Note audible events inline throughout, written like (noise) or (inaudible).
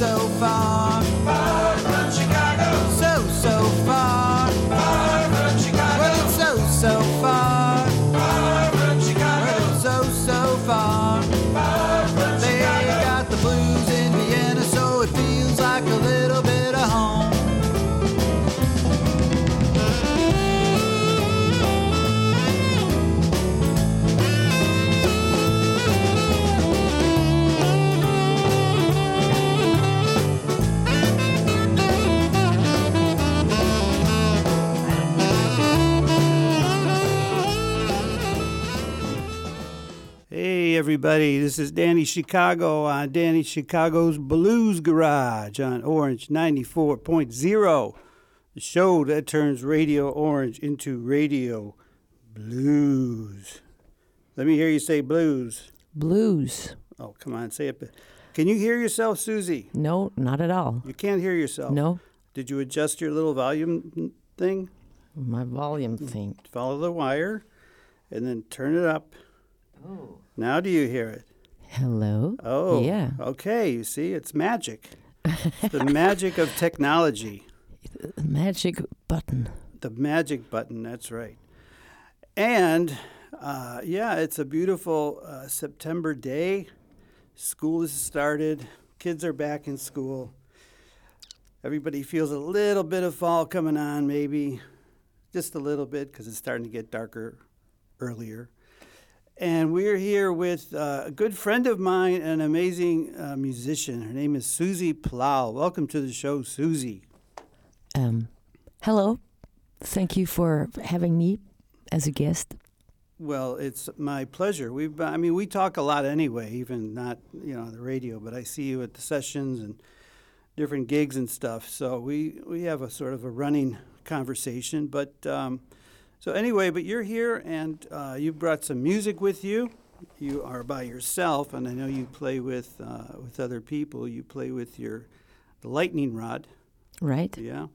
so far. Everybody, this is Danny Chicago on Danny Chicago's Blues Garage on Orange 94.0, the show that turns Radio Orange into Radio Blues. Let me hear you say blues. Blues. Oh, come on, say it. Can you hear yourself, Susi? No, not at all. You can't hear yourself. No, Did you adjust your little volume thing? my volume Mm. thing. Follow the wire and then turn it up. Now do you hear it? Hello. Oh, Yeah. Okay, you see, it's magic. It's the magic of technology. The magic button. The magic button, that's right. And uh, yeah, it's a beautiful uh, September day. School has started, kids are back in school. Everybody feels a little bit of fall coming on, maybe just a little bit because it's starting to get darker earlier. And we're here with uh, a good friend of mine, an amazing uh, musician. Her name is Susi Plahl. Welcome to the show, Susi. Um, hello. Thank you for having me as a guest. Well, it's my pleasure. We've, I mean, we talk a lot anyway, even not, you know, on the radio, but I see you at the sessions and different gigs and stuff. So we, we have a sort of a running conversation. But um, so anyway, but you're here and uh, you brought some music with you. You are by yourself, and I know you play with uh, with other people. You play with your the lightning rod. Right? Yeah.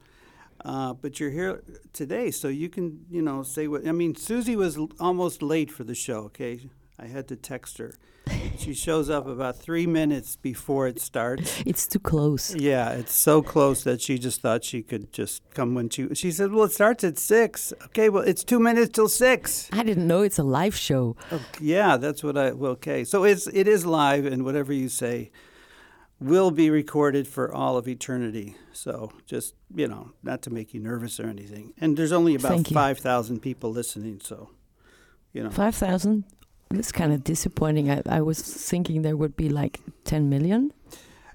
Uh, but you're here today, so you can, you know, say what. I mean, Susi was l- almost late for the show, okay? I had to text her. She shows up about three minutes before it starts. (laughs) It's too close. Yeah, it's so close that she just thought she could just come when she. She said, "Well, it starts at six. Okay, well, it's two minutes till six. I didn't know it's a live show. Okay, yeah, that's what I. Well, okay, so it's it is live, and whatever you say will be recorded for all of eternity. So just you know, not to make you nervous or anything. And there's only about Thank five thousand people listening, so you know. 5,000? It's kind of disappointing. I, I was thinking there would be like 10 million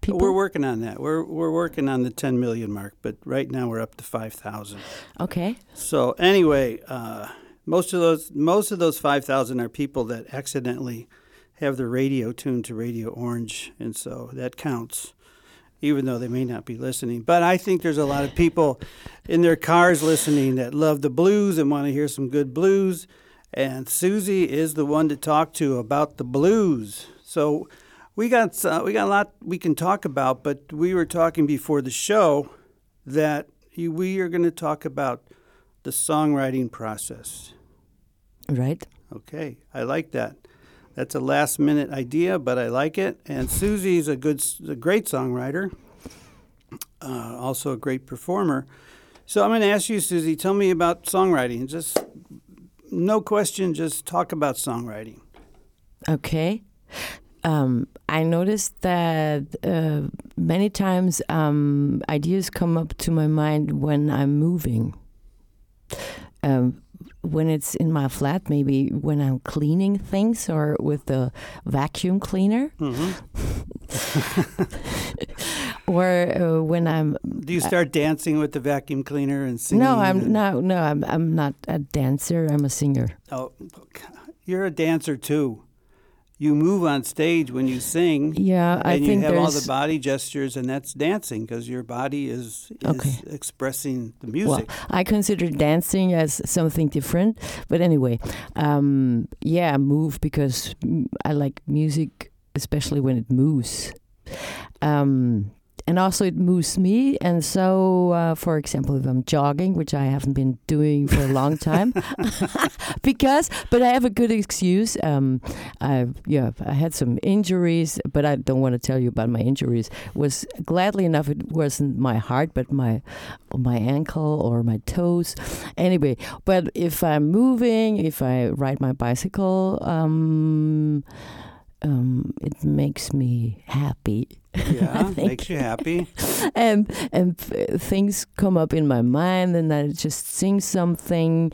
people. We're working on that. We're we're working on the 10 million mark, but right now we're up to 5,000. okay. So anyway, uh, most of those most of those 5,000 are people that accidentally have their radio tuned to Radio Orange, and so that counts, even though they may not be listening. But I think there's a lot of people in their cars listening that love the blues and want to hear some good blues. And Susi is the one to talk to about the blues. So we got uh, we got a lot we can talk about, but we were talking before the show that we are going to talk about the songwriting process. Right? Okay, I like that. That's a last minute idea, but I like it. And Susi's a good, a great songwriter, uh, also a great performer. So I'm going to ask you, Susi, tell me about songwriting. Just no question, just talk about songwriting. Okay. Um, I noticed that uh, many times um, ideas come up to my mind when I'm moving. Um, when it's in my flat, maybe when I'm cleaning things or with the vacuum cleaner, hmm (laughs) or uh, when I'm Do you start dancing with the vacuum cleaner and singing? no, I'm and- no, no, I'm I'm not a dancer. I'm a singer. Oh, you're a dancer too. You move on stage when you sing. Yeah, I and think you have all the body gestures, and that's dancing because your body is, is Okay. expressing the music. Well. I consider dancing as something different. But anyway, um, yeah, move because I like music, especially when it moves. Um, and also it moves me. And so, uh, for example, if I'm jogging, which I haven't been doing for a long time, (laughs) (laughs) because but I have a good excuse. Um, I yeah, I had some injuries, but I don't want to tell you about my injuries. Was gladly enough, it wasn't my heart, but my my ankle or my toes. Anyway, but if I'm moving, if I ride my bicycle, um, um, it makes me happy. Yeah, (laughs) makes you happy. and and th- things come up in my mind and I just sing something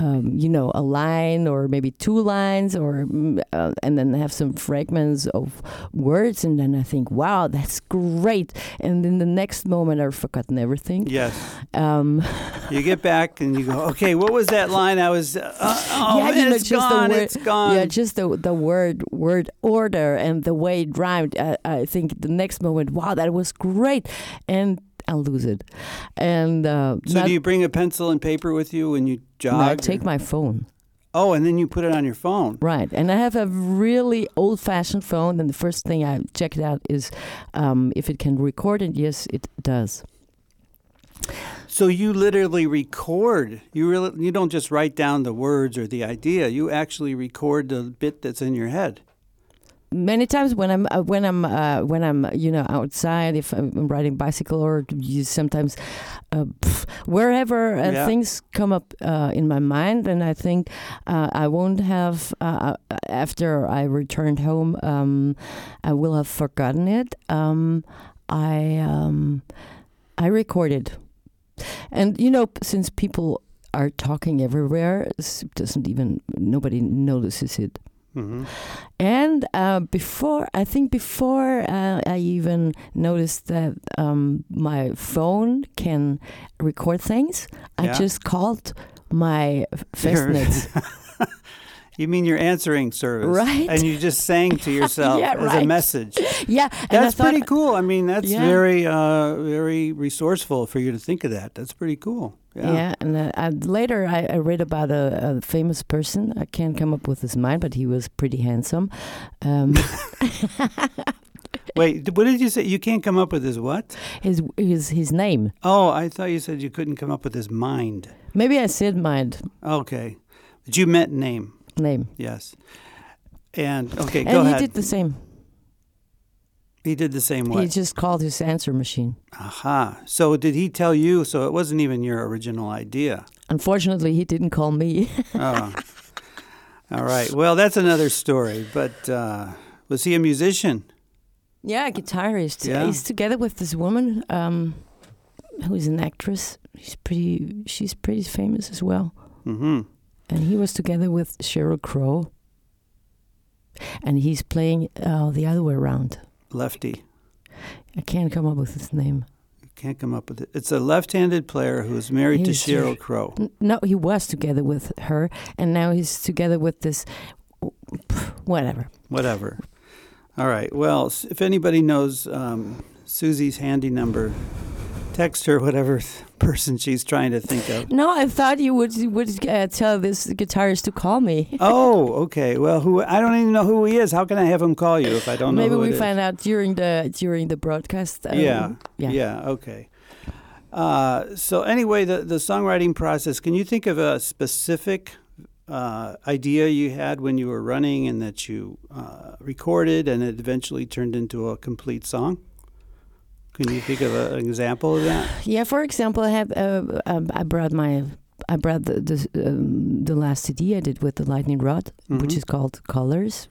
um, you know a line or maybe two lines or mm, uh, and then I have some fragments of words and then I think wow that's great and in the next moment I've forgotten everything Yes. um, (laughs) You get back and you go, okay, what was that line? I was, uh, oh, Yeah, man, know, it's just the gone, word- it's gone. yeah just the the word word order and the way it rhymed I, I think the next moment wow that was great and I'll lose it and uh, so not- do you bring a pencil and paper with you when you jog? I or- take my phone oh, and then you put it on your phone. Right, and I have a really old-fashioned phone, and the first thing I check it out is um, if it can record, and yes, it does. So you literally record. You really you don't just write down the words or the idea. You actually record the bit that's in your head. Many times when I'm uh, when I'm uh, when I'm you know outside, if I'm riding bicycle or you sometimes uh, pff, wherever uh, Yeah. things come up uh, in my mind, and I think uh, I won't have uh, after I returned home, um, I will have forgotten it. Um, I um, I recorded, and you know since people are talking everywhere, it doesn't even nobody notices it. Hmm And uh, before, I think before uh, I even noticed that um, my phone can record things, I just called my (laughs) Festnetz. (laughs) You mean your answering service, Right. And you just sang to (laughs) yourself Yeah, as a message. (laughs) yeah, and That's thought, pretty cool. I mean, that's Yeah. very, uh, very resourceful for you to think of that. That's pretty cool. Yeah, Yeah. and uh, I, later I, I read about a, a famous person. I can't come up with his mind, but he was pretty handsome. Um, (laughs) Wait, what did you say? You can't come up with his what? his his his name. Oh, I thought you said you couldn't come up with his mind. Maybe I said mind Okay, but you meant name. Name, Yes. And okay, and go he did the same. he did the same way. He just called his answer machine. Aha. So did he tell you? So it wasn't even your original idea. Unfortunately, he didn't call me. Oh. (laughs) All right. Well, that's another story. But uh, was he a musician? Yeah, a guitarist. Yeah. He's together with this woman um, who is an actress. She's pretty. She's pretty famous as well. Mm-hmm. And he was together with Sheryl Crow. And he's playing uh, the other way around. Lefty. I can't come up with his name. Can't come up with it. It's a left-handed player who is married He's- to Sheryl Crow. No, he was together with her, and now he's together with this. Whatever. Whatever. All right. Well, if anybody knows um, Susi's handy number, text her whatever (laughs) person she's trying to think of. No, I thought you would would uh, tell this guitarist to call me. (laughs) Oh, okay. Well, who I don't even know who he is. How can I have him call you if I don't know Maybe we it is? find out during the during the broadcast. um, Yeah. yeah. Yeah. Okay. Uh, so anyway, the the songwriting process. Can you think of a specific uh, idea you had when you were running and that you uh, recorded and it eventually turned into a complete song? Can you think of a, an example of that? Yeah, for example, I have uh, um, I brought my I brought the the, um, the last CD I did with the Lightning Rod, which Mhm. is called Colors.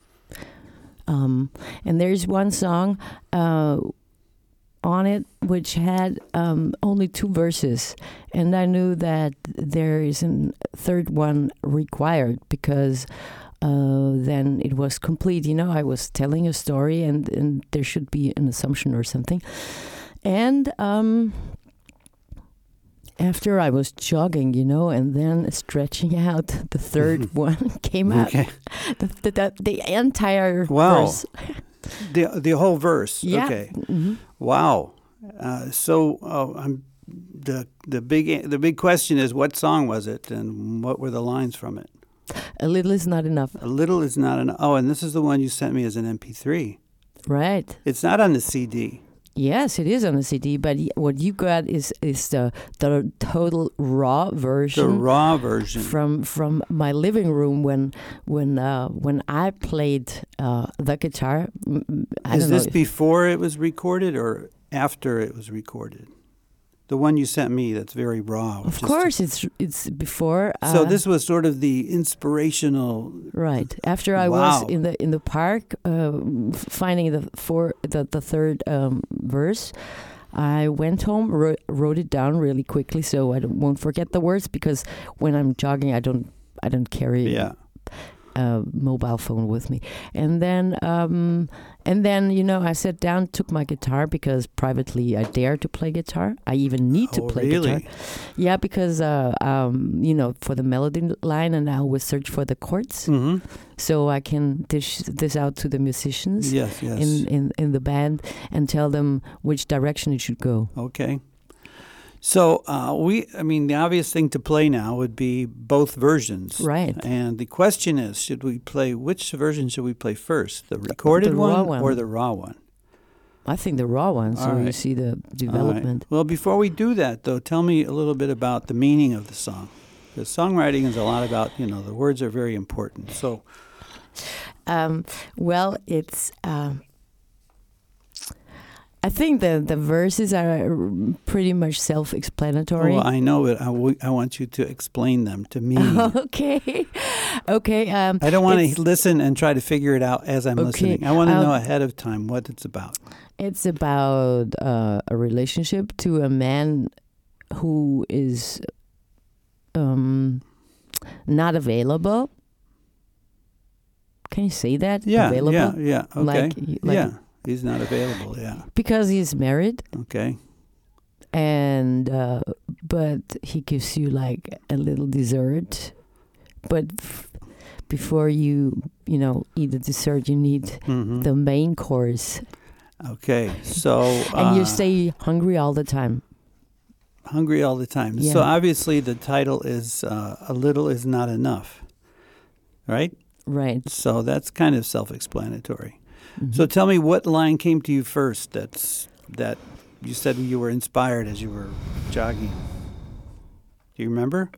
Um, and there's one song uh, on it which had um, only two verses, and I knew that there is a third one required because. Uh, then it was complete. You know, I was telling a story, and, and there should be an assumption or something. And um, after I was jogging, you know, and then stretching (laughs) out, the 3rd (laughs) one came out. Okay. The, the, the, the entire Wow. verse. (laughs) The the whole verse. Yeah. Okay. Mhm. Wow. Uh, so uh, I'm the the big the big question is what song was it and what were the lines from it? A little is not enough. A little is not enough. Oh, and this is the one you sent me as an MP3. Right. It's not on the CD. Yes, it is on the CD, but what you got is is the the total raw version. The raw version. from from my living room when when uh, when I played uh, the guitar. I Is this before it was recorded or after it was recorded? The one you sent me that's very raw. of course, it's it's before. Uh, So this was sort of the inspirational. Right after I was in the in the park, uh, finding the four the the third um, verse, I went home, wrote, wrote it down really quickly so I don't, won't forget the words because when I'm jogging, I don't I don't carry Yeah. A mobile phone with me, and then um, and then you know I sat down, took my guitar because privately I dare to play guitar. I even need to oh, play really? guitar. Yeah, because uh, um, you know, for the melody line, and I always search for the chords, hmm so I can dish this out to the musicians Yes. Yes. in, in in the band and tell them which direction it should go. Okay. So uh, we, I mean, the obvious thing to play now would be both versions. Right. And the question is, should we play which version should we play first, the recorded the one, one. or the raw one? I think the raw one, so All you see the All right. development. Well, before we do that, though, tell me a little bit about the meaning of the song. Because songwriting is a lot about, you know, the words are very important. So, Um, well, it's. Um, think the the verses are pretty much self-explanatory. well, I know it. I, w- I want you to explain them to me. (laughs) okay, okay. Um, I don't want to listen and try to figure it out as I'm Okay, listening. I want to um, know ahead of time what it's about. It's about uh, a relationship to a man who is um, not available. Can you say that? Yeah, available? yeah, yeah. Okay. Like, like yeah, he's not available. Yeah. because he's married Okay. and uh, but he gives you like a little dessert, but f- before you you know eat the dessert, you need hmm the main course, Okay. So (laughs) and you uh, stay hungry all the time. hungry all the time. Yeah. So obviously the title is uh, "A Little Is Not Enough," right? Right. So that's kind of self-explanatory. Mhm. So tell me what line came to you first. That's that you said you were inspired as you were jogging. Do you remember?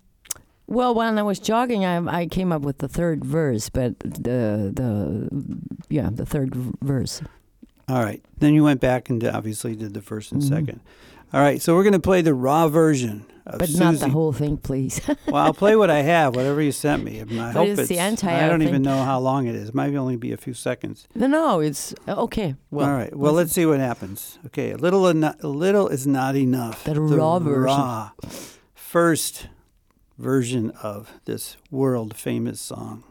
Well, when I was jogging, I, I came up with the third verse, but the the yeah the third verse. All right. Then you went back and obviously did the 1st and Mhm. second. All right. So we're going to play the raw version But Susi. not the whole thing, please. (laughs) well, I'll play what I have, whatever you sent me. I, (laughs) mean, I But hope it's the entire I don't thing. even know how long it is. It might only be a few seconds. no, no, it's uh, okay. Well, All right. Well, let's see what happens. Okay. A little, a little is not enough. The raw version. raw first version of this world famous song.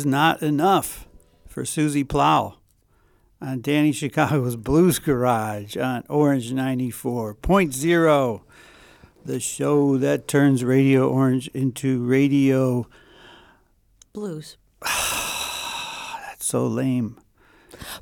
Is not enough for Susi Plahl on Danny Chicago's (laughs) Blues Garage on Orange 94.0, the show that turns Radio Orange into radio. Blues. (sighs) That's so lame.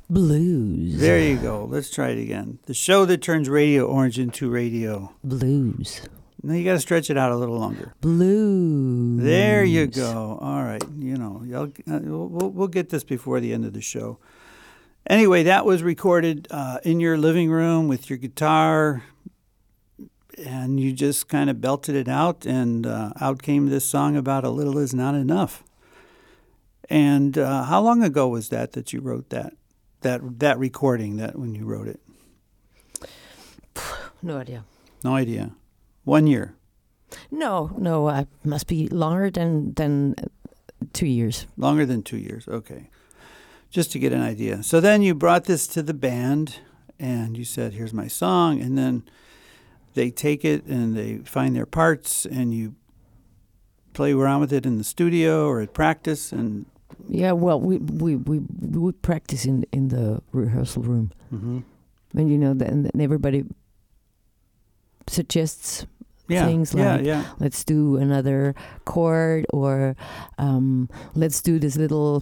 Blues. There you go. Let's try it again. The show that turns Radio Orange into radio. Blues. Now you got to stretch it out a little longer. Blues. There you go. All right. You know, y'all, uh, we'll, we'll get this before the end of the show. Anyway, that was recorded uh, in your living room with your guitar, and you just kind of belted it out, and uh, out came this song about a little is not enough. And uh, how long ago was that that you wrote that, that that recording? That when you wrote it? No idea. No idea. One year. No, no, I must be longer than than two years. Longer than two years. Okay. Just to get an idea. So then you brought this to the band and you said, here's my song. And then they take it and they find their parts and you play around with it in the studio or at practice. And Yeah, well, we we we, we would practice in in the rehearsal room, Mhm. and you know, then everybody suggests yeah, Things like- yeah. let's do another chord or um, let's do this little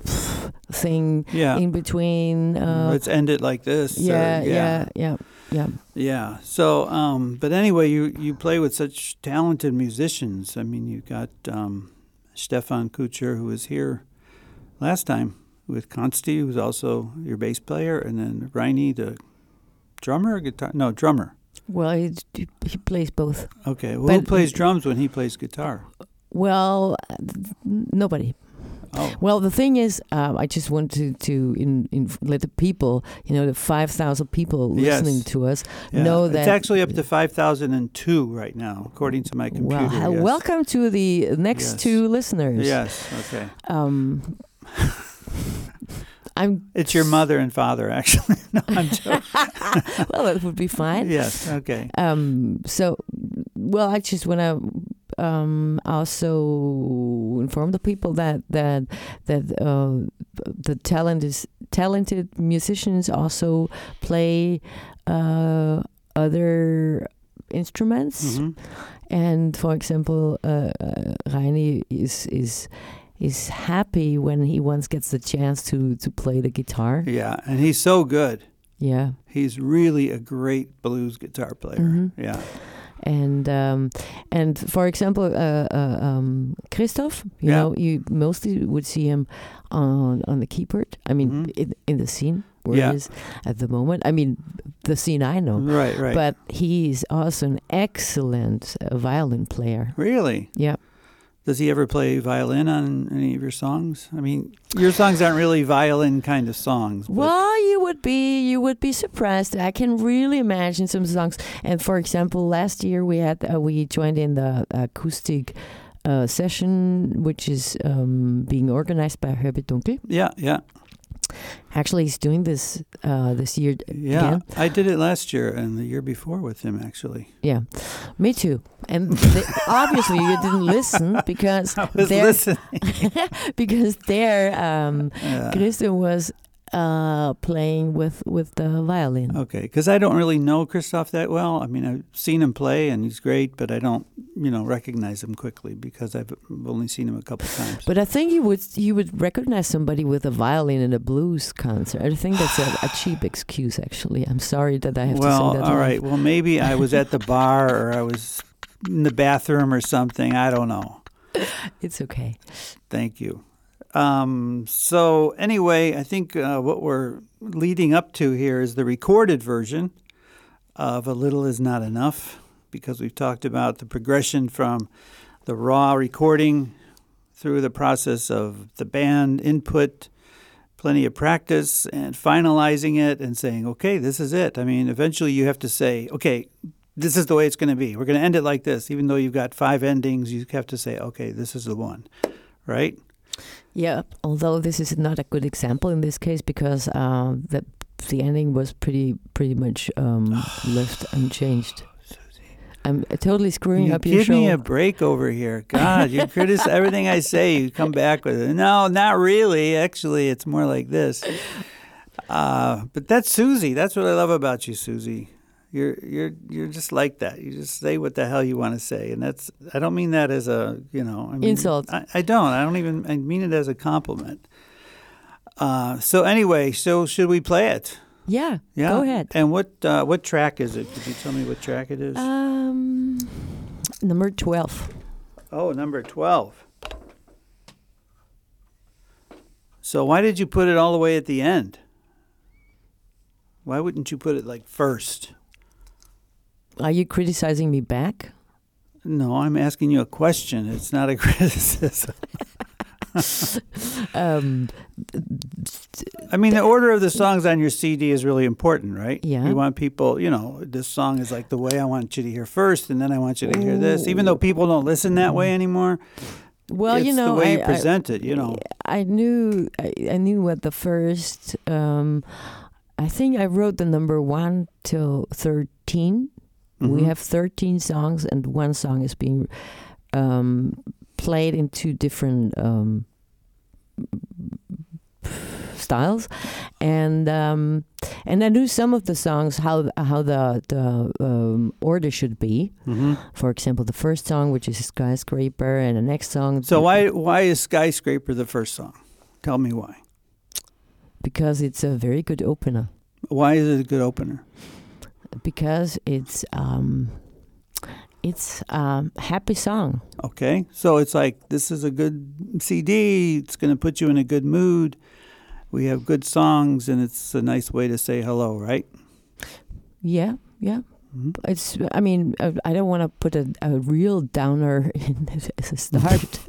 thing Yeah. in between. Uh, Let's end it like this. yeah, yeah, yeah, yeah. Yeah. So, um, but anyway, you you play with such talented musicians. I mean, you got um, Stefan Kucher, who was here last time with Consti, who's also your bass player, and then Reini, the drummer, guitar? No, drummer. Well, he, he plays both. Okay. Well, who plays drums when he plays guitar? Well, nobody. Oh, Well, the thing is, um, I just want to to in, in let the people, you know, the five thousand people Yes. listening to us yeah. know that. it's actually up to five thousand and two right now, according to my computer. well, yes. welcome to the next Yes. two listeners. Yes. Okay. Um, (laughs) I'm It's your mother and father, actually. (laughs) no, I'm joking. (laughs) well. That would be fine. yes. Okay. Um, so, well, I just want to um, also inform the people that that that uh, the talent is talented musicians also play uh, other instruments. Mhm. And for example, uh, uh, Reini is is is happy when he once gets the chance to to play the guitar. Yeah, and he's so good. Yeah. He's really a great blues guitar player. Mhm. Yeah. and um, and for example, uh, uh, um, Christoph, you Yeah. know, you mostly would see him on on the keyboard. I mean, Mhm. in, in the scene where Yeah. he is at the moment. I mean, the scene I know. Right, right. But he's also an excellent uh, violin player. really? Yeah. Does he ever play violin on any of your songs? I mean, your songs aren't really violin kind of songs. but- Well, you would be you would be surprised. I can really imagine some songs. And for example, last year we had uh, we joined in the acoustic uh, session, which is um, being organized by Herbert Dunkel. yeah, yeah, Actually, he's doing this uh, this year yeah. again. I did it last year and the year before with him, actually. Yeah, me too. And obviously, you didn't (laughs) listen because I was there listening. (laughs) because there um, (laughs) Yeah. Christian was uh, playing with with the violin. Okay, because I don't really know Christoph that well. I mean, I've seen him play and he's great, but I don't, you know, recognize him quickly because I've only seen him a couple times. But I think you would you would recognize somebody with a violin in a blues concert. I think that's a, a cheap excuse. Actually, I'm sorry that I have to well, say that. all live. right. Well, maybe I was at the bar or I was in the bathroom or something. I don't know. (laughs) It's okay. Thank you. Um, so anyway, I think uh, what we're leading up to here is the recorded version of "A Little Is Not Enough," because we've talked about the progression from the raw recording through the process of the band input, plenty of practice, and finalizing it and saying, "Okay, this is it." I mean, eventually you have to say, "Okay." This is the way it's going to be. We're going to end it like this. Even though you've got five endings, you have to say, okay, this is the one, right? Yeah. Although this is not a good example in this case because uh, the the ending was pretty pretty much um, (sighs) left unchanged. (sighs) I'm totally screwing You up your give show. me a break over here. God, you criticize (laughs) everything I say. You come back with it. No, not really. Actually, it's more like this. Uh, but that's Susi. That's what I love about you, Susi. You're you're you're just like that. You just say what the hell you want to say, and that's. I don't mean that as a you know I mean, Insult. I, I don't. I don't even. I mean it as a compliment. Uh, so anyway, so should we play it? yeah, Yeah. go ahead. And what uh, what track is it? Could you tell me what track it is? Um, number 12. Oh, number 12. So why did you put it all the way at the end? Why wouldn't you put it like first? Are you criticizing me back? No, I'm asking you a question. It's not a (laughs) criticism. (laughs) Um, I mean, the order of the songs on your CD is really important, right? Yeah. You want people, you know, this song is like the way I want you to hear first, and then I want you to hear this. Even though people don't listen that way anymore, well, you know, the way I, you present it, you know. I, I knew I, I knew what the first. Um, I think I wrote the number one till 13 We have thirteen songs, and one song is being um, played in two different um, styles, and um, and I knew some of the songs how how the the um, order should be. hmm For example, the first song, which is skyscraper, and the next song. So why why is Skyscraper the first song? Tell me why. Because it's a very good opener. Why is it a good opener? Because it's um, it's a happy song. Okay, so it's like this is a good CD. It's going to put you in a good mood. We have good songs, and it's a nice way to say hello, right? Yeah, yeah. Mhm. It's. I mean, I, I don't want to put a, a real downer (laughs) in as a start,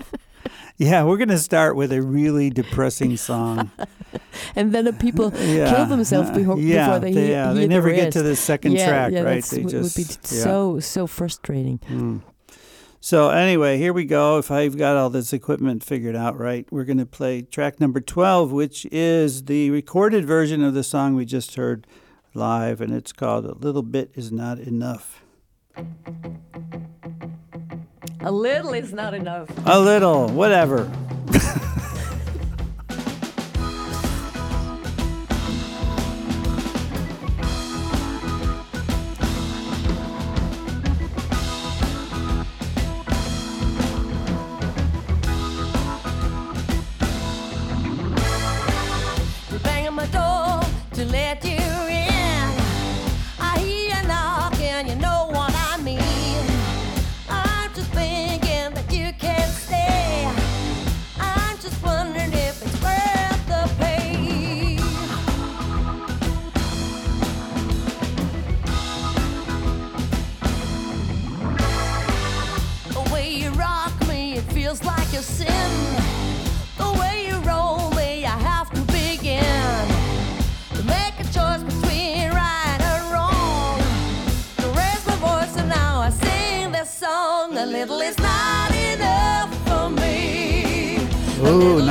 Yeah, we're going to start with a really depressing song. (laughs) and then the people (laughs) yeah. kill themselves before, (laughs) yeah, before they, they, hear, yeah, hear they the never get to the second yeah, track, yeah, right? They would, just would be so so frustrating. Mm. So anyway, here we go. If I've got all this equipment figured out right, we're going to play track number 12, which is the recorded version of the song we just heard live, and it's called "A Little Bit Is Not Enough." A little is not enough. A little, whatever.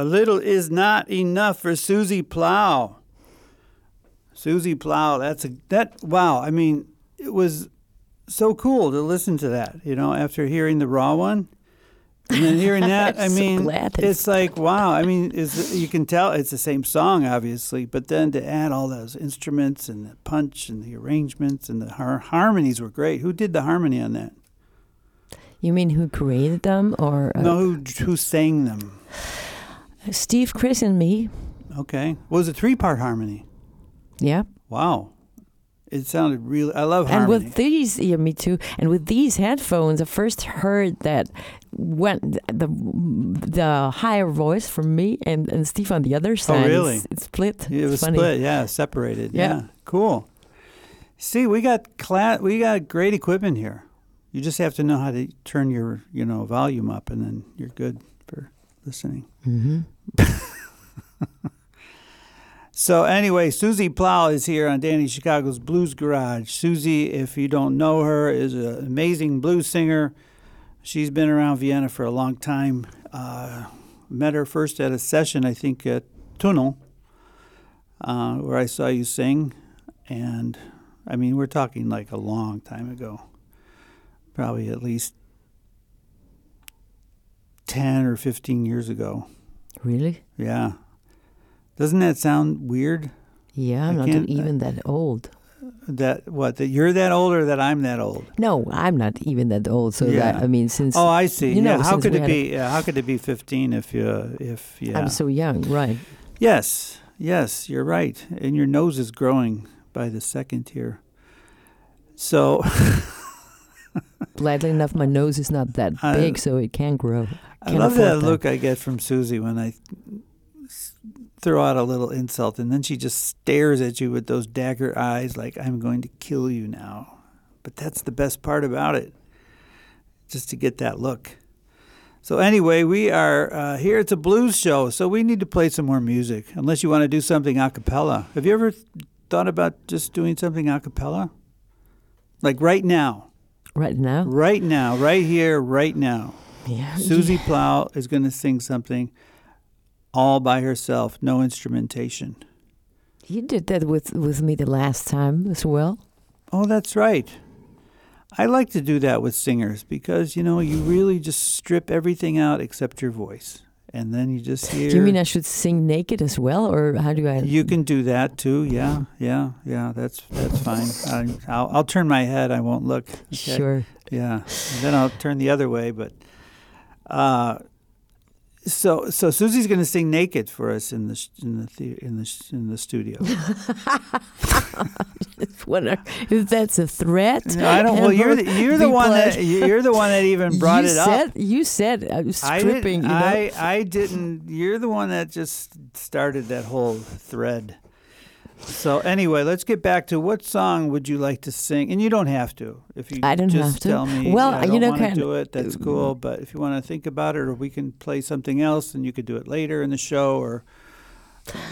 A little is not enough for Susi Plahl. Susi Plahl, that's a that wow. I mean, it was so cool to listen to that. You know, after hearing the raw one, and then hearing (laughs) that, I I'm so mean, it's like wow. I mean, is you can tell it's the same song, obviously, but then to add all those instruments and the punch and the arrangements and the har- harmonies were great. Who did the harmony on that? You mean who created them, or uh, no, who who sang them? Steve, Chris, and me? Okay, well, it was a three-part harmony. Yeah. Wow. It sounded really. I love harmony. And with these, yeah, me too. And with these headphones, I first heard that when the the higher voice from me and, and Steve on the other side. Oh, really? It's, it's split. it was funny. split. Yeah, separated. Yeah. Yeah. Cool. See, we got cla- we got great equipment here. You just have to know how to turn your you know volume up, and then you're good for listening. hmm So anyway, Susi Plahl is here on Danny Chicago's Blues Garage. Susi, if you don't know her, is an amazing blues singer. She's been around Vienna for a long time. Uh, met her first at a session, I think, at Tunnel, uh, where I saw you sing. And I mean, we're talking like a long time ago, probably at least 10 or 15 years ago. Really? Yeah. Doesn't that sound weird? Yeah, I I'm not even that old. That what? That you're that old or that I'm that old? No, I'm not even that old. So Yeah. that I mean, since Oh, I see. you know, yeah. How could it a- be? Yeah, how could it be 15 if you if yeah? I'm so young, right? yes, yes, you're right. And your nose is growing by the second here. So (laughs) Gladly enough, my nose is not that big, so it can grow. I love that look I get from Susi when I throw out a little insult, and then she just stares at you with those dagger eyes, like I'm going to kill you now. But that's the best part about it, just to get that look. So anyway, we are uh, here. It's a blues show, so we need to play some more music. Unless you want to do something a cappella. Have you ever thought about just doing something a cappella? Like right now, Right now, right now, right here, right now. Yeah. (laughs) Susi Plahl is going to sing something all by herself, no instrumentation. You did that with with me the last time as well. Oh, that's right. I like to do that with singers because, you know, you really just strip everything out except your voice. And then you just hear. (laughs) Do you mean I should sing naked as well, or how do I? You can do that too. Yeah, yeah, yeah. That's that's fine. I, I'll I'll turn my head. I won't look. okay? Sure. Yeah. And then I'll turn the other way. But uh, so so Susi's going to sing naked for us in the in the, in the in the studio. (laughs) What are, if that's a threat? No, I don't. Well, you're the, you're the one that you're the one that even brought you it said, up. You said uh, I stripping. didn't. you know? I I didn't. You're the one that just started that whole thread. So anyway, let's get back to what song would you like to sing? And you don't have to. If you I don't just have to. tell me, Well, I you know, kind- do it. That's cool. But if you want to think about it, or we can play something else, and you could do it later in the show, or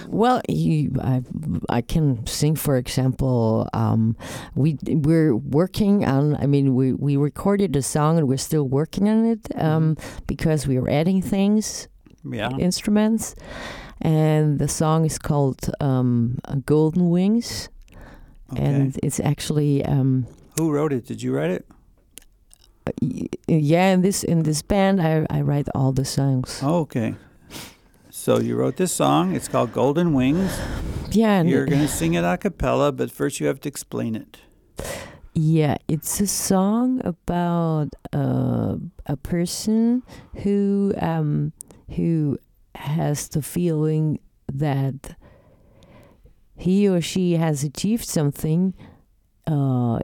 Well, you, I, I can sing. For example, um, we we're working on. I mean, we we recorded a song and we're still working on it um, because we are adding things, yeah. instruments, and the song is called um, "Golden Wings," Okay. and it's actually. Um, Who wrote it? Did you write it? yeah, in this in this band, I I write all the songs. Oh, okay. So you wrote this song. It's called Golden Wings. Yeah, and You're going to sing it a cappella, but first you have to explain it. Yeah, it's a song about uh, a person who um, who has the feeling that he or she has achieved something, uh,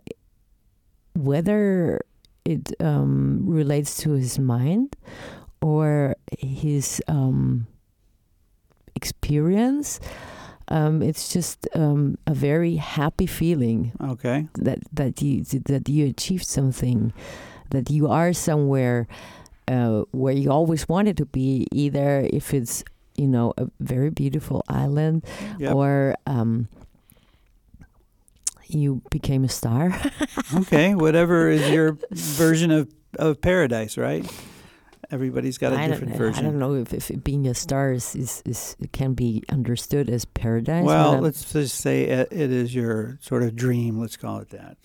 whether it um, relates to his mind or his um, experience. Um, it's just um, a very happy feeling Okay. that that you that you achieved something, that you are somewhere uh, where you always wanted to be. Either if it's you know a very beautiful island, Yep. or um, you became a star. (laughs) okay. Whatever is your version of, of paradise, right? Everybody's got a I different version. I don't know if, if being a star is, is, is can be understood as paradise. Well, let's just say it, it is your sort of dream. Let's call it that.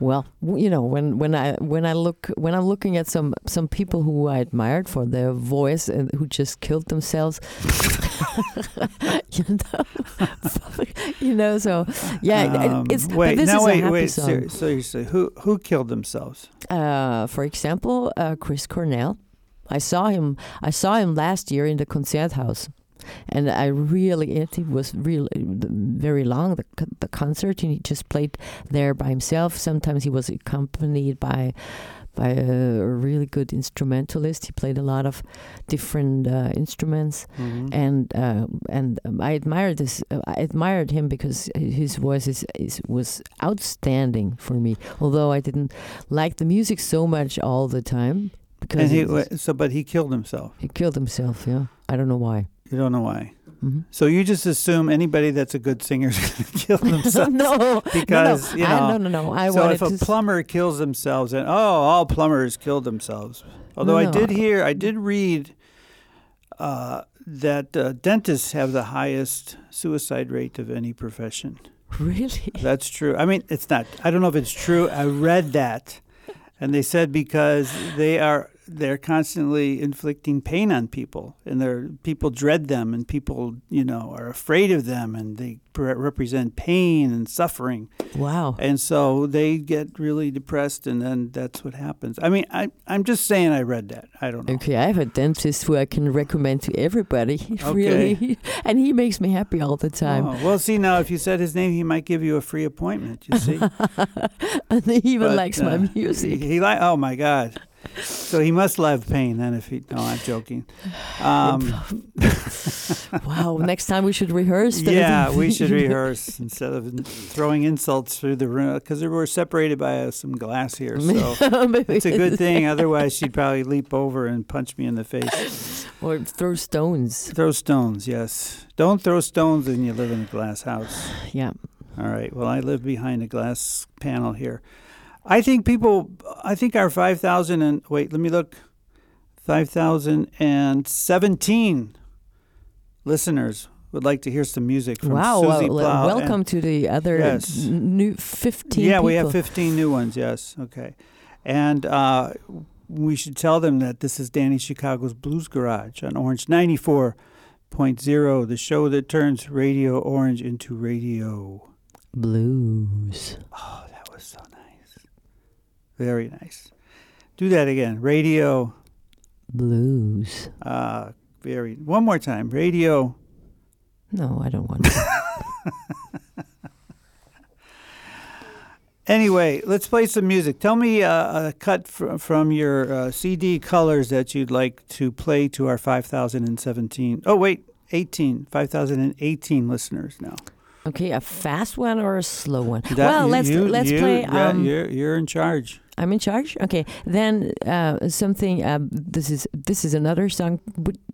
Well, you know, when when I when I look when I'm looking at some some people who I admired for their voice and who just killed themselves, (laughs) you know, (laughs) you know. So yeah, Um, it's wait, this now is wait, a happy wait. song. ser- seriously, who who killed themselves? Uh, for example, uh, Chris Cornell. I saw him. I saw him last year in the Konzerthaus, and I really it was really very long the the concert, and he just played there by himself. Sometimes he was accompanied by by a really good instrumentalist. He played a lot of different uh, instruments, Mhm. and uh, and um, I admired this. Uh, I admired him because his voice is, is was outstanding for me. Although I didn't like the music so much all the time because he so, but he killed himself. he killed himself. Yeah, I don't know why. You don't know why. hmm So you just assume anybody that's a good singer is (laughs) going to kill (laughs) themselves. no, Because, no, no. you I, know, no, no, no. I so if a plumber kills themselves, and oh, all plumbers killed themselves. Although I No. did hear, I did read uh, that uh, dentists have the highest suicide rate of any profession. really, (laughs) That's true. I mean, it's not. I don't know if it's true. I read that, and they said because they are they're constantly inflicting pain on people, and they're people dread them, and people you know are afraid of them, and they pre- represent pain and suffering, wow. and so they get really depressed, and then that's what happens. I mean, I I'm just saying I read that. I don't know. Okay, I have a dentist who I can recommend to everybody. (laughs) Really, and he makes me happy all the time. Oh, well, see now, if you said his name, he might give you a free appointment. You see. (laughs) and he even But, likes uh, my He, music. he like. Oh my God. So he must love pain then. If he. No, I'm joking. Um, (laughs) wow, next time we should rehearse. yeah, we should (laughs) rehearse instead of throwing insults through the room because we're separated by uh, some glass here. So (laughs) it's a good thing. Otherwise, she'd probably leap over and punch me in the face. Or throw stones. Throw stones. Yes. Don't throw stones when you live in a glass house. (sighs) Yeah. All right. Well, I live behind a glass panel here. I think people, I think our 5,000 and, wait, let me look. 5,017 listeners would like to hear some music from wow. Susi well, Plahl. and- welcome to the other Yes. new 15 yeah, we have 15 new ones, yes. Okay. And uh, we should tell them that this is Danny Chicago's Blues Garage on Orange 94.0, the show that turns Radio Orange into radio. Blues. Oh, that was so nice. Very nice. Do that again. Radio. Blues. Uh, very. One more time. Radio. No, I don't want to. (laughs) Anyway, let's play some music. Tell me uh, a cut fr- from your uh, CD colors that you'd like to play to our 5,017. Oh, wait. 18. 5,018 listeners now. Okay, a fast one or a slow one? That- well, you- let's you- let's you- play. Yeah, Um, you're, you're in charge. I'm in charge. Okay, then uh, something. Uh, this is this is another song.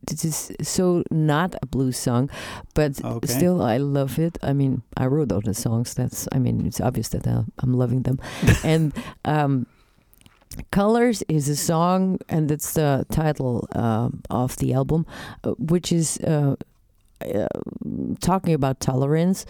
This is so not a blues song, but Okay. still I love it. I mean, I wrote all the songs. That's. I mean, it's obvious that uh, I'm loving them. (laughs) and um, Colors is a song, and it's the title um of the album, uh, which is uh, uh, talking about tolerance.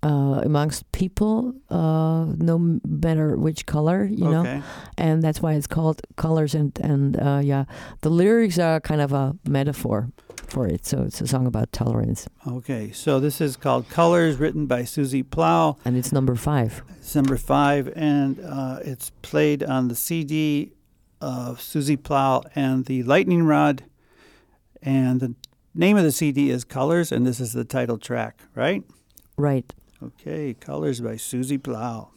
Uh, amongst people, uh, no matter which color, you know, and that's why it's called colors and and uh, yeah the lyrics are kind of a metaphor for it. So it's a song about tolerance, Okay, so this is called Colors, written by Susi Plahl. and it's number five. It's number five, and uh, it's played on the CD of Susi Plahl and the Lightning Rod. And the name of the CD is Colors, and this is the title track, right? Right. Okay, Colors by Susi Plahl.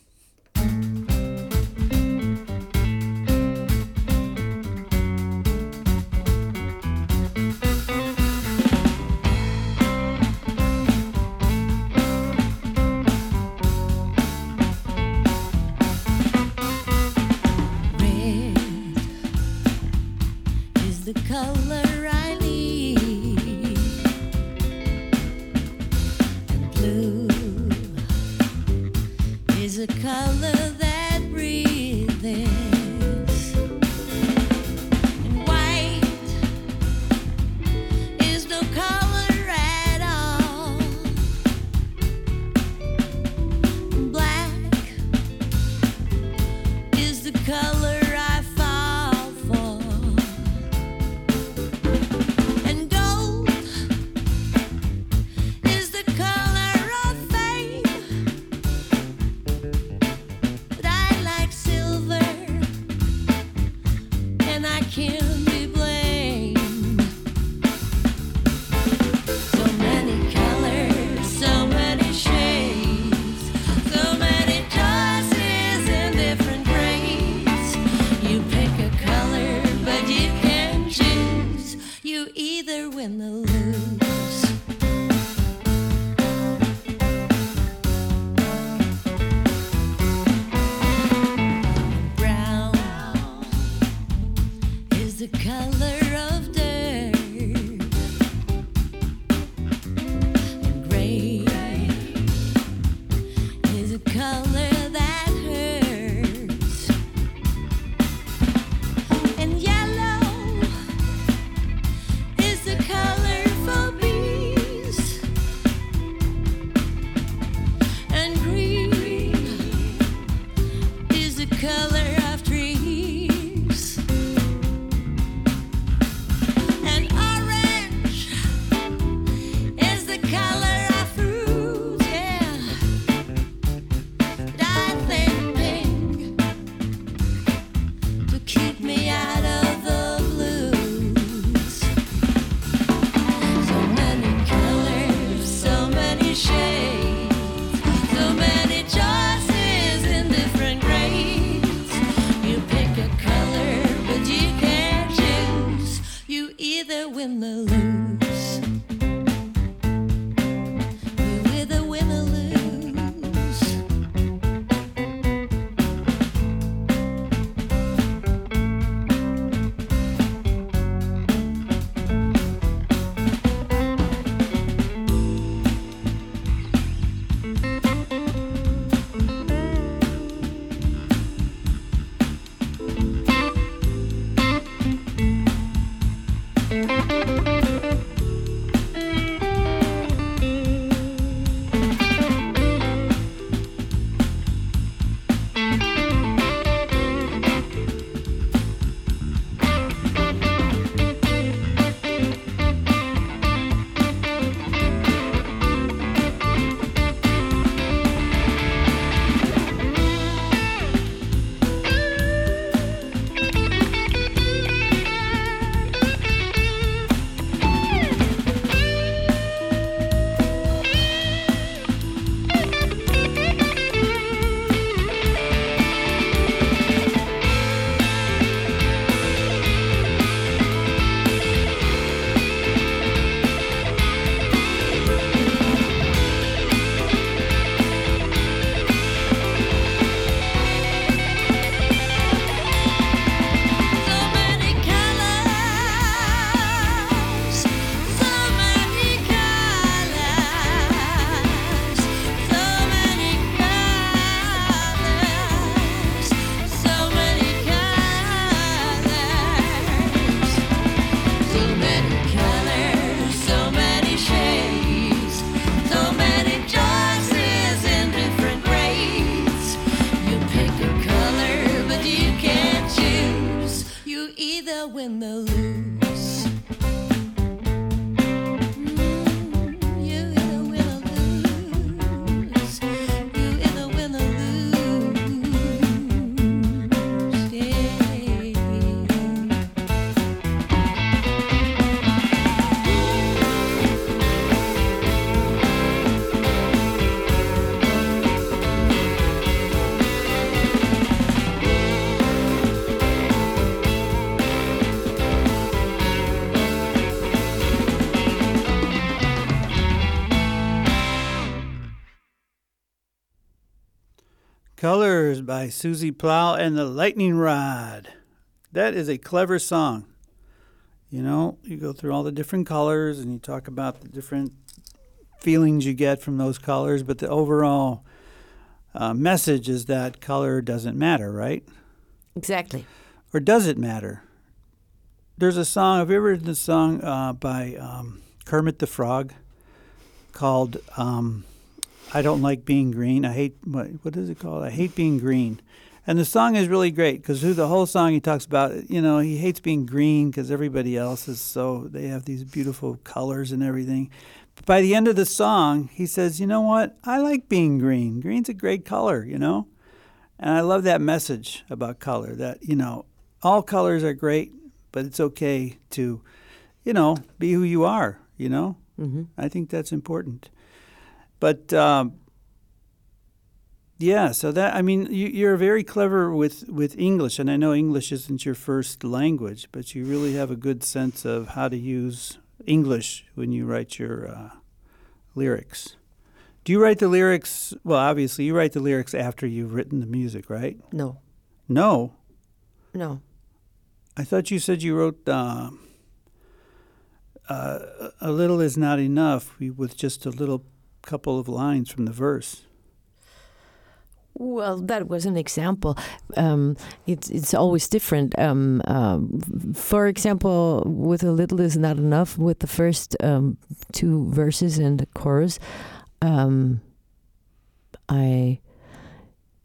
Colors by Susi Plahl and the Lightning Rod. That is a clever song. You know, you go through all the different colors and you talk about the different feelings you get from those colors, but the overall uh, message is that color doesn't matter, right? Exactly. Or does it matter? There's a song, have you ever heard the song uh, by um, Kermit the Frog called um, I Don't Like Being Green? I hate, what, what is it called? I Hate Being Green. And the song is really great because through the whole song he talks about, you know, he hates being green because everybody else is so, they have these beautiful colors and everything. But by the end of the song, he says, you know what? I like being green. Green's a great color, you know? And I love that message about color that, you know, all colors are great, but it's okay to, you know, be who you are, you know? hmm I think that's important. But um, yeah, so that I mean, you, you're very clever with with English, and I know English isn't your first language, but you really have a good sense of how to use English when you write your uh, lyrics. Do you write the lyrics? Well, obviously, you write the lyrics after you've written the music, right? No, No, no. I thought you said you wrote uh, uh, "A Little Is Not Enough" with just a little couple of lines from the verse. Well, that was an example. Um, it's it's always different. Um, um, for example, with a little is not enough. With the first um, two verses and the chorus, um, I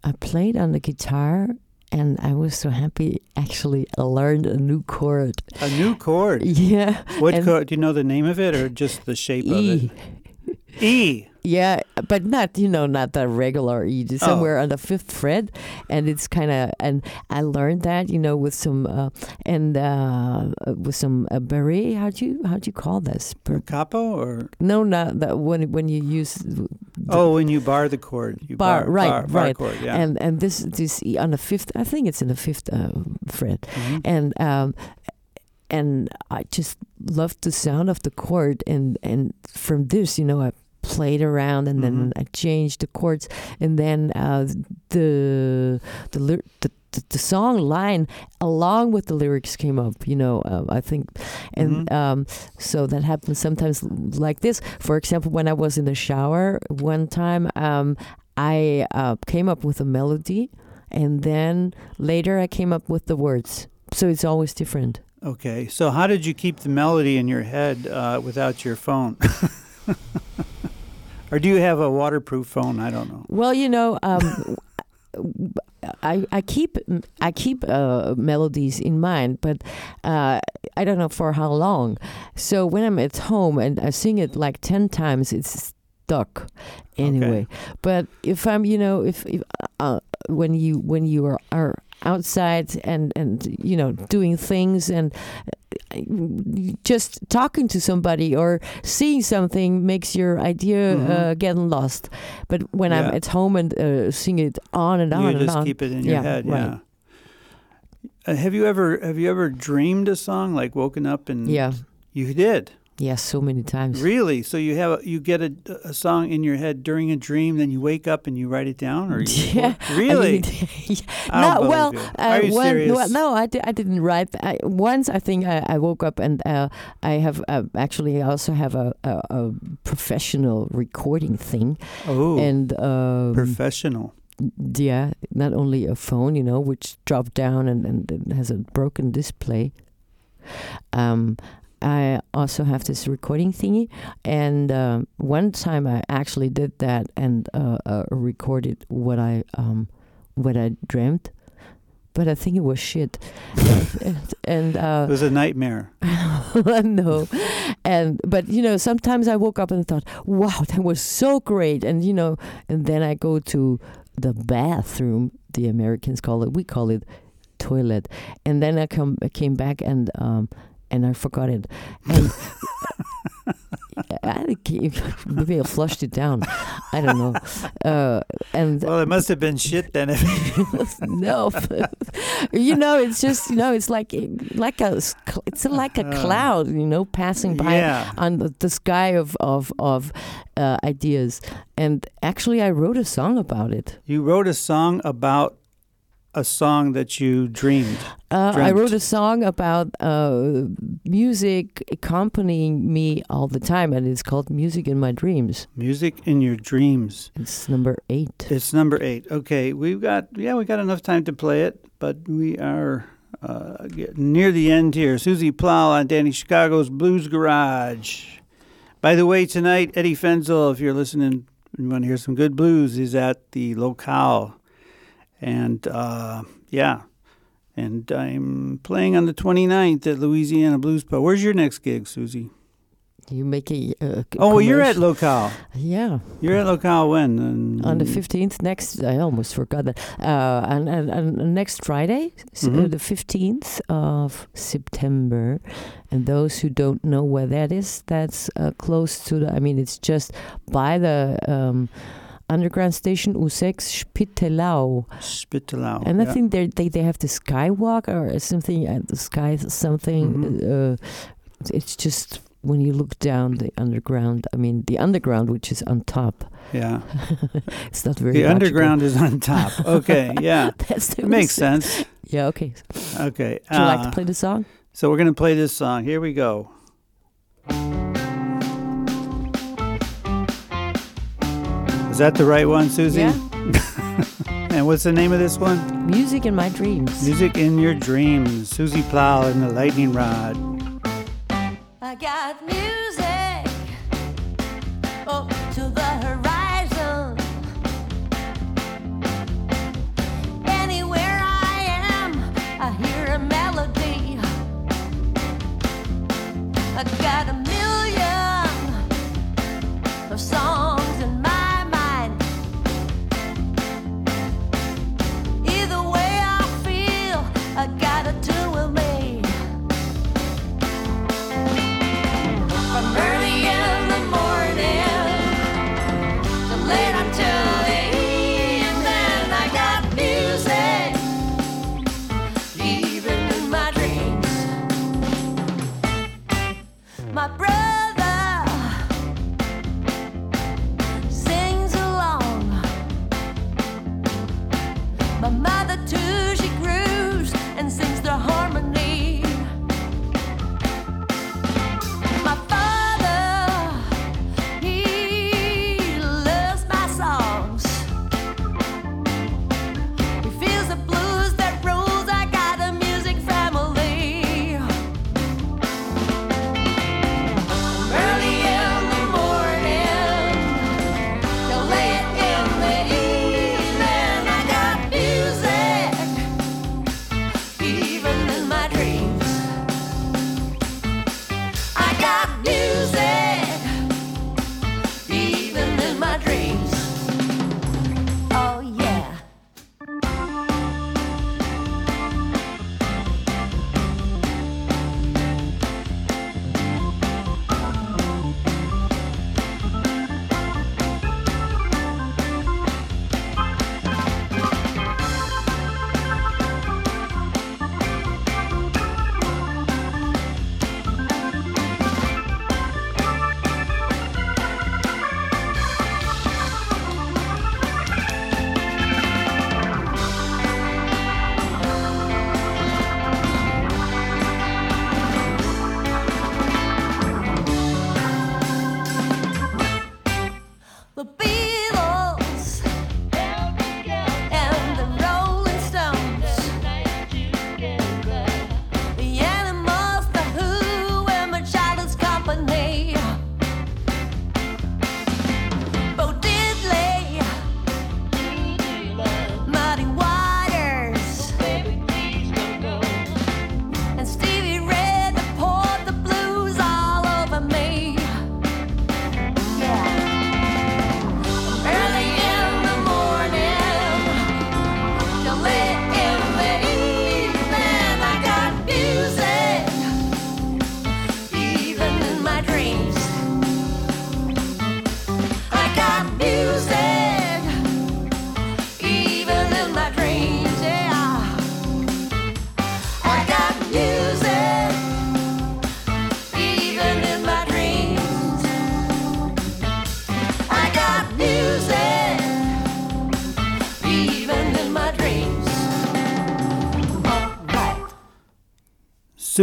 I played on the guitar, and I was so happy. Actually, I learned a new chord. A new chord. (laughs) Yeah, What and chord? Do you know the name of it or just the shape of E. it? E. Yeah, but not you know not the regular E. Oh. Somewhere on the fifth fret, and it's kind of and I learned that you know with some uh, and uh, with some uh, beret. How do you how do you call this? Per- capo or No, not that when when you use the oh, when you bar the chord, you Bar, bar, right, bar, bar right. chord. Yeah. and and this this E on the fifth. I think it's in the fifth uh, fret, Mhm. and um, and I just loved the sound of the chord, and and from this, you know, I played around, and then Mhm. I changed the chords, and then uh, the the, the the the song line along with the lyrics came up. You know, uh, I think, and Mhm. um, so that happens sometimes like this. For example, when I was in the shower one time, um, I uh, came up with a melody, and then later I came up with the words. So it's always different. Okay, so how did you keep the melody in your head uh, without your phone? (laughs) or do you have a waterproof phone? I don't know. Well, you know, um, (laughs) I I keep I keep uh, melodies in mind, but uh, I don't know for how long. So when I'm at home and I sing it like ten times, it's stuck anyway. But if I'm, you know, if, if uh, when you when you are, are outside and and you know doing things and uh, just talking to somebody or seeing something makes your idea Mhm. uh, get lost. But when I'm at home and uh, sing it on and on you and just on, keep it in your Yeah, head. right. Yeah. Uh, have you ever have you ever dreamed a song like woken up and yeah, you did yeah, so many times. really so you have a, you get a, a song in your head during a dream then you wake up and you write it down or (laughs) you, Yeah, really (laughs) I I don't no, well, you. uh, Are you one, serious? well, no, I, di- I didn't write. I, once I think I, I woke up and uh, I have uh, actually I also have a, a, a professional recording thing oh and um, professional yeah, not only a phone, you know, which dropped down and, and it has a broken display. Um, I also have this recording thingy, and um, one time I actually did that and uh, uh, recorded what I um, what I dreamt, but I think it was shit, (laughs) and, and it uh, was a nightmare (laughs) no, and but you know sometimes I woke up and thought, wow, that was so great, and you know, and then I go to the bathroom. The Americans call it. We call it toilet. And then I come I came back and um, and I forgot it. And I think maybe I flushed it down. I don't know. Uh, and Well, it must have been shit then. If (laughs) no, you know, it's just you know, it's like like a it's like a cloud, you know, passing by yeah. on the, the sky of of of uh, ideas. And actually, I wrote a song about it. You wrote a song about a song that you dreamed. Uh, I wrote a song about uh, music accompanying me all the time, and it's called "Music in My Dreams." Music in your dreams. It's number eight. It's number eight. Okay, we've got yeah, we got enough time to play it, but we are uh, getting near the end here. Susi Plahl on Danny Chicago's Blues Garage. By the way, tonight Eddie Fenzel, if you're listening, and you want to hear some good blues, is at the locale, and uh, yeah, and I'm playing on the 29th at Louisiana Blues Pub. Where's your next gig, Susi? You make a. Uh, Oh, you're at locale. Yeah, You're at locale when? And- on the fifteenth next. I almost forgot that. Uh, and, and, and next Friday, uh, Mhm. the fifteenth of September. And those who don't know where that is, that's uh, close to the. I mean, it's just by the. Um, Underground station U6 Spittelau. Spittelau. And I yeah. think they they they have the skywalk or something. Uh, the sky something. Mhm. Uh, it's just when you look down the underground. I mean, the underground, which is on top. Yeah. (laughs) it's not very. The logical. underground is on top. (laughs) Okay, yeah. (laughs) It makes sense. Yeah. Okay. Okay. Would you like to uh, play the song? So we're going to play this song. Here we go. Is that the right one, Susi? Yeah. (laughs) And what's the name of this one? Music in my dreams. Music in Your Dreams. Susi Plahl and the Lightning Rod. I got music up to the horizon. Anywhere I am, I hear a melody. I got a million of songs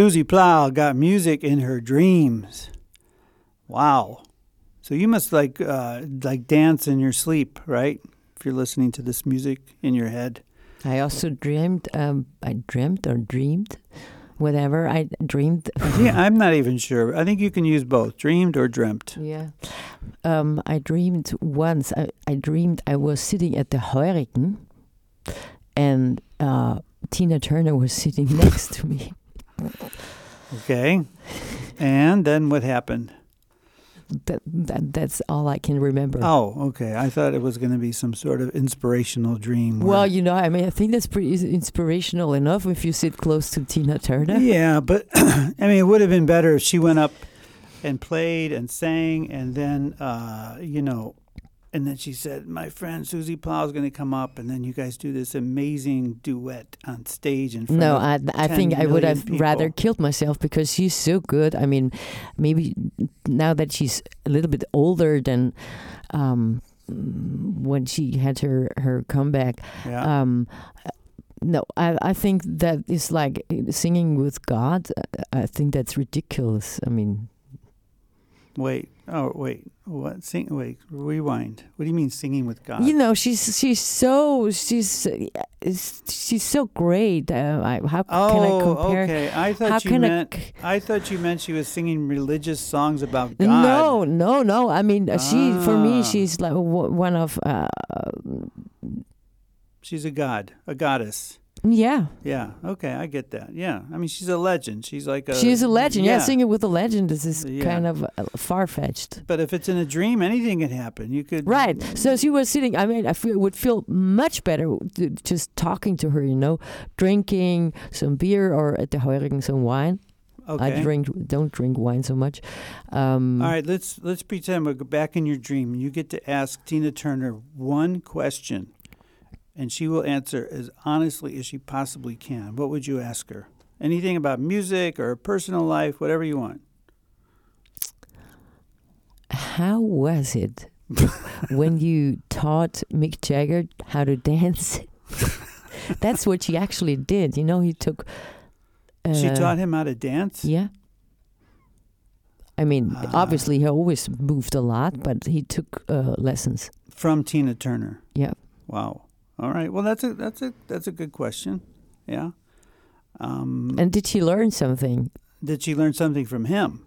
Susi Plahl got music in her dreams. Wow. So you must like uh, like dance in your sleep, right? If you're listening to this music in your head. I also dreamed. Um, I dreamt or dreamed, whatever. I dreamed. (laughs) Yeah, I'm not even sure. I think you can use both, dreamed or dreamt. Yeah. Um, I dreamed once. I, I dreamed I was sitting at the Heurigen, and uh, Tina Turner was sitting (laughs) next to me. Okay. And then what happened? That, that that's all I can remember. Oh, okay. I thought it was going to be some sort of inspirational dream. Well, you know, I mean, I think that's pretty inspirational enough if you sit close to Tina Turner. Yeah, but (clears throat) I mean, it would have been better if she went up and played and sang, and then, uh, you know, and then she said, "My friend Susi Plahl is going to come up, and then you guys do this amazing duet on stage in front No, I, I 10 think I would have people. rather killed myself because she's so good. I mean, maybe now that she's a little bit older than um, when she had her, her comeback, Yeah. um, no, I, I think that is like singing with God. I- I think that's ridiculous. I mean, wait. Oh, wait. What? Sing. Wait. Rewind. What do you mean singing with God? you know, she's she's so she's she's so great. Uh, I, how oh, can I compare? okay. I thought How you can meant. I? I thought you meant she was singing religious songs about God. No, no, no. I mean, uh, she for me, Ah. she's like one of. Uh, She's a god, a goddess. Yeah, Yeah. Okay, I get that. Yeah. I mean, she's a legend. She's like a. she's a legend. Yeah, singing with a legend is is Yeah. kind of uh, far fetched. But if it's in a dream, anything can happen. You could. Right. So she was sitting. I mean, I feel, would feel much better just talking to her. You know, drinking some beer or at the Heurigen some wine. Okay. I drink. Don't drink wine so much. Um, All right. Let's let's pretend we're back in your dream. You get to ask Tina Turner one question, and she will answer as honestly as she possibly can. What would you ask her? Anything about music or personal life, whatever you want. How was it (laughs) when you taught Mick Jagger how to dance? (laughs) That's what she actually did. You know, he took. Uh, she taught him how to dance. Yeah. I mean, Ah. obviously, he always moved a lot, but he took uh, lessons. from Tina Turner. Yeah. Wow. All right. Well, that's a that's a that's a good question. Yeah. Um, And did she learn something? did she learn something from him?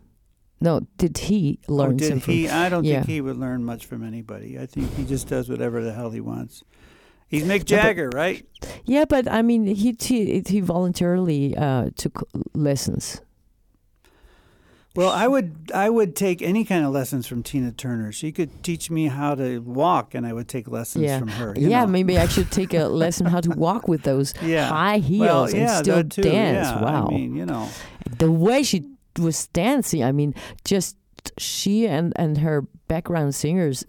No, did he learn Oh, did something? he? I don't Yeah. think he would learn much from anybody. I think he just does whatever the hell he wants. He's Mick Yeah, but- Jagger, right? Yeah, but I mean, he he, he voluntarily uh, took lessons. Well, I would I would take any kind of lessons from Tina Turner. She could teach me how to walk, and I would take lessons Yeah. from her. yeah, know. maybe I should take a (laughs) lesson how to walk with those Yeah. high heels well, and still too. dance. Yeah, wow, I mean, you know. the way she was dancing. I mean, just she and and her background singers.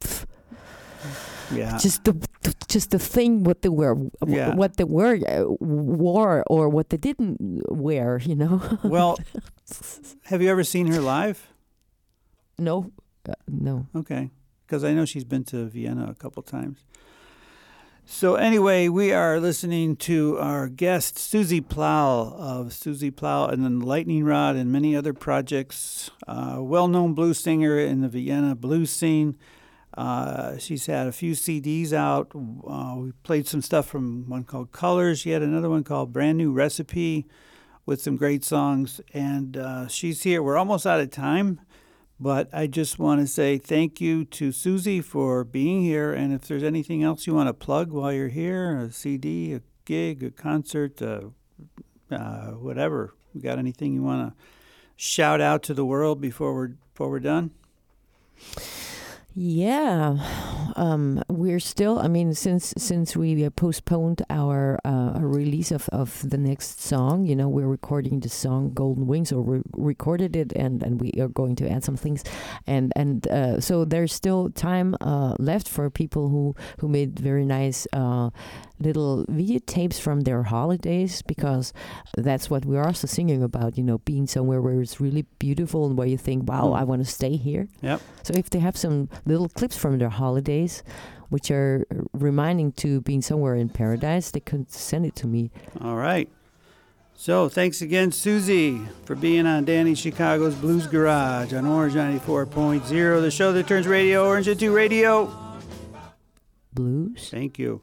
pff, Yeah. just the just the thing what they were Yeah. what they were uh, wore or what they didn't wear you know (laughs) well, have you ever seen her live? no uh, no Okay, because I know she's been to Vienna a couple times. So anyway, we are listening to our guest Susi Plahl of Susi Plahl and the Lightning Rod and many other projects. Uh, well-known blues singer in the Vienna blues scene. Uh, she's had a few CDs out. Uh, we played some stuff from one called Colors. She had another one called Brand New Recipe with some great songs. And uh, she's here. We're almost out of time. But I just want to say thank you to Susi for being here. And if there's anything else you want to plug while you're here, a CD, a gig, a concert, uh, whatever, you got anything you want to shout out to the world before we're before we're done? Yeah um we're still i mean since since we uh, postponed our uh release of of the next song you know we're recording the song golden wings or we recorded it and and we are going to add some things and and uh so there's still time uh left for people who who made very nice uh little videotapes from their holidays because that's what we're also singing about you know being somewhere where it's really beautiful and where you think wow Mm. i want to stay here Yep. so if they have some little clips from their holidays which are reminding to being somewhere in paradise they could send it to me All right. So, thanks again, Susi, for being on Danny Chicago's Blues Garage on Orange 94.0, the show that turns Radio Orange into radio. Blues. Thank you.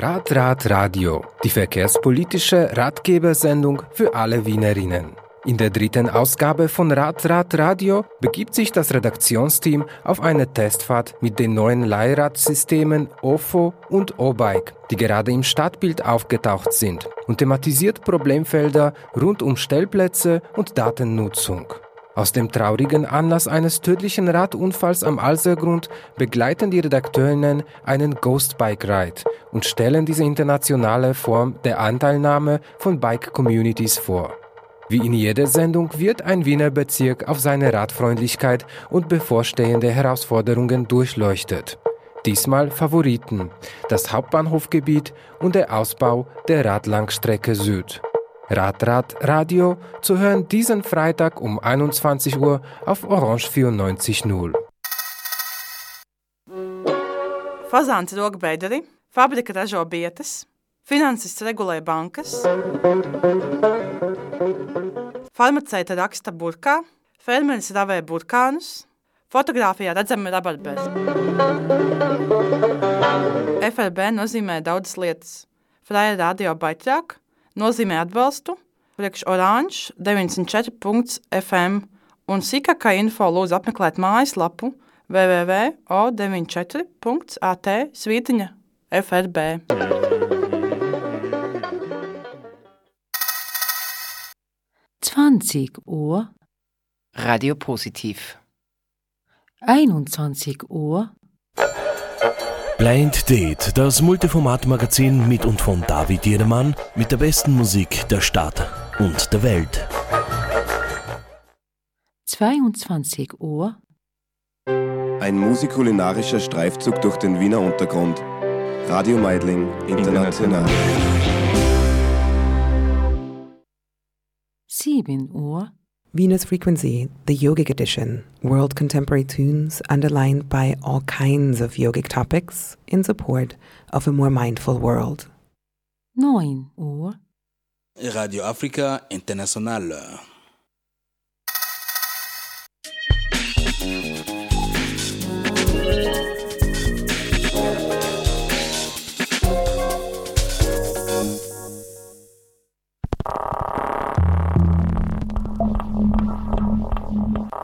Rad, Rad, Radio, die verkehrspolitische Ratgebersendung für alle Wienerinnen. In der dritten Ausgabe von Rad, Rad, Radio begibt sich das Redaktionsteam auf eine Testfahrt mit den neuen Leihradsystemen OFO und O-Bike, die gerade im Stadtbild aufgetaucht sind und thematisiert Problemfelder rund um Stellplätze und Datennutzung. Aus dem traurigen Anlass eines tödlichen Radunfalls am Alsergrund begleiten die Redakteurinnen einen Ghost Bike Ride und stellen diese internationale Form der Anteilnahme von Bike Communities vor. Wie in jeder Sendung wird ein Wiener Bezirk auf seine Radfreundlichkeit und bevorstehende Herausforderungen durchleuchtet. Diesmal Favoriten, das Hauptbahnhofgebiet und der Ausbau der Radlangstrecke Süd. Radrad Radio zu hören diesen Freitag um 21 Uhr auf Orange 94.0. Fazāns rok bederi, fabrika ražo bietas, finansists regulē bankas, farmaceita raksta burkā, fermeris ravē burkānus, fotografijā redzami rabarberi. FRB nozīmē daudzas lietas. Fraja radio baitrāk nozīmē atbalstu, priekš oranž 94.fm un sīkākā info lūdzu apmeklēt mājaslapu www.o94.at svītiņa FRB. Zwanzig Uhr, Radio Positiv. 21 Uhr, Blind Date, das Multiformat-Magazin mit und von David Jedermann mit der besten Musik der Stadt und der Welt. 22 Uhr, Ein musikulinarischer Streifzug durch den Wiener Untergrund. Radio Meidling International. 7 Uhr, Venus Frequency, the yogic edition, world contemporary tunes underlined by all kinds of yogic topics in support of a more mindful world. 9 Uhr, Radio Africa International.